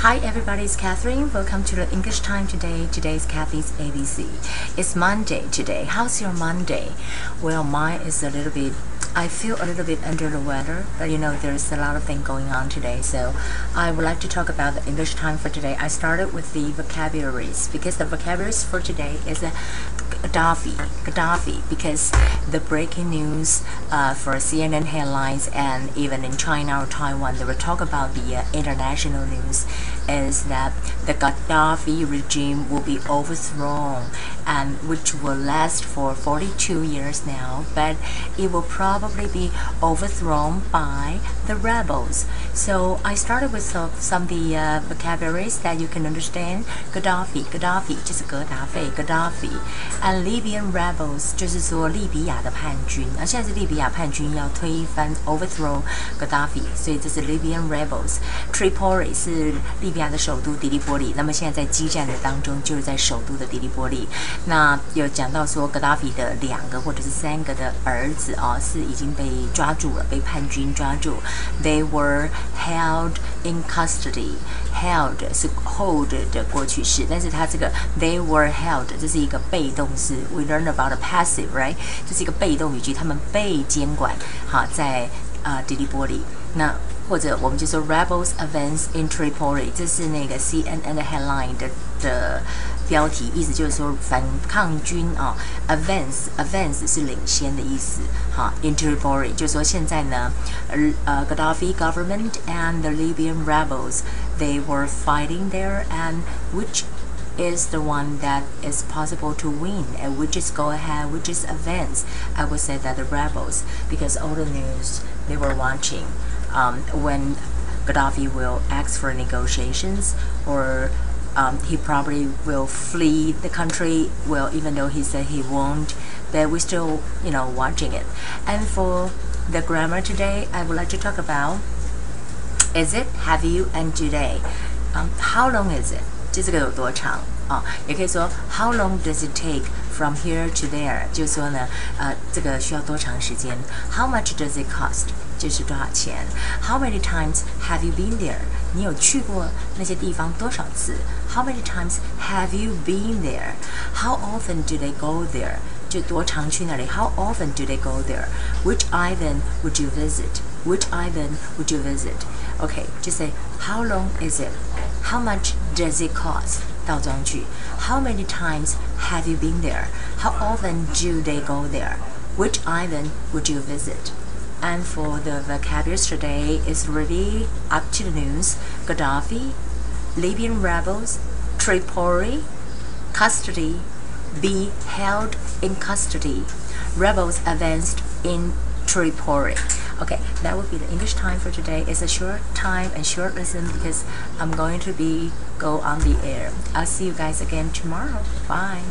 Hi everybody, it's Catherine. Welcome to the English Time today. Today's Kathy's ABC. It's Monday today. How's your Monday? Well, mine is a little bit I feel a little bit under the weather, but you know there's a lot of things going on today. So I would like to talk about the English time for today. I started with the vocabularies because the vocabularies for today is a Gaddafi, Gaddafi, because the breaking news uh, for CNN headlines and even in China or Taiwan, they will talk about the uh, international news is that the Gaddafi regime will be overthrown and which will last for 42 years now, but it will probably be overthrown by the rebels. So I started with some, some of the uh, vocabularies that you can understand. Gaddafi, Gaddafi 就是格达费，Gaddafi。and Libyan rebels 就是说利比亚的叛军，而现在是利比亚叛军要推翻 overthrow Gaddafi，所以这是 Libyan rebels。Tripoli 是利比亚的首都迪利波利，那么现在在激战的当中，就是在首都的迪利波利。 那有讲到说 Gaddafi 的两个或者是三个的儿子啊，是已经被抓住了，被叛军抓住。They were held in custody。held 是 hold 的过去式，但是它这个 they were held 这是一个被动式。We learn about a passive, right？这是一个被动语句，他们被监管。好，在啊迪利波里。那或者我们就说 rebels advance in Tripoli，这是那个 CNN 的 headline 的的标题，意思就是说反抗军啊，advance advance 是领先的意思。哈，in Tripoli 就是说现在呢，呃呃 Gaddafi government and the Libyan rebels they were fighting there and which is the one that is possible to win and which is go ahead which is advance i would say that the rebels because all the news they were watching um, when gaddafi will ask for negotiations or um, he probably will flee the country. Well even though he said he won't but we're still you know watching it. And for the grammar today i would like to talk about is it have you and today? Um, how long is it 就这个有多长啊？也可以说 How long does it take from here to there？就是说呢，呃，这个需要多长时间？How much does it cost？就是多少钱？How many times have you been there？你有去过那些地方多少次？How many times have you been there？How often do they go there？就多常去那里？How often do they go there？Which island would you visit？Which island would you visit？Okay, just say how long is it? How much does it cost? 倒装句. How many times have you been there? How often do they go there? Which island would you visit? And for the vocabulary today is really up to the news. Gaddafi, Libyan rebels, Tripoli, custody, be held in custody. Rebels advanced in Tripoli. Okay, that would be the English time for today. It's a short time and short lesson because I'm going to be go on the air. I'll see you guys again tomorrow. Bye.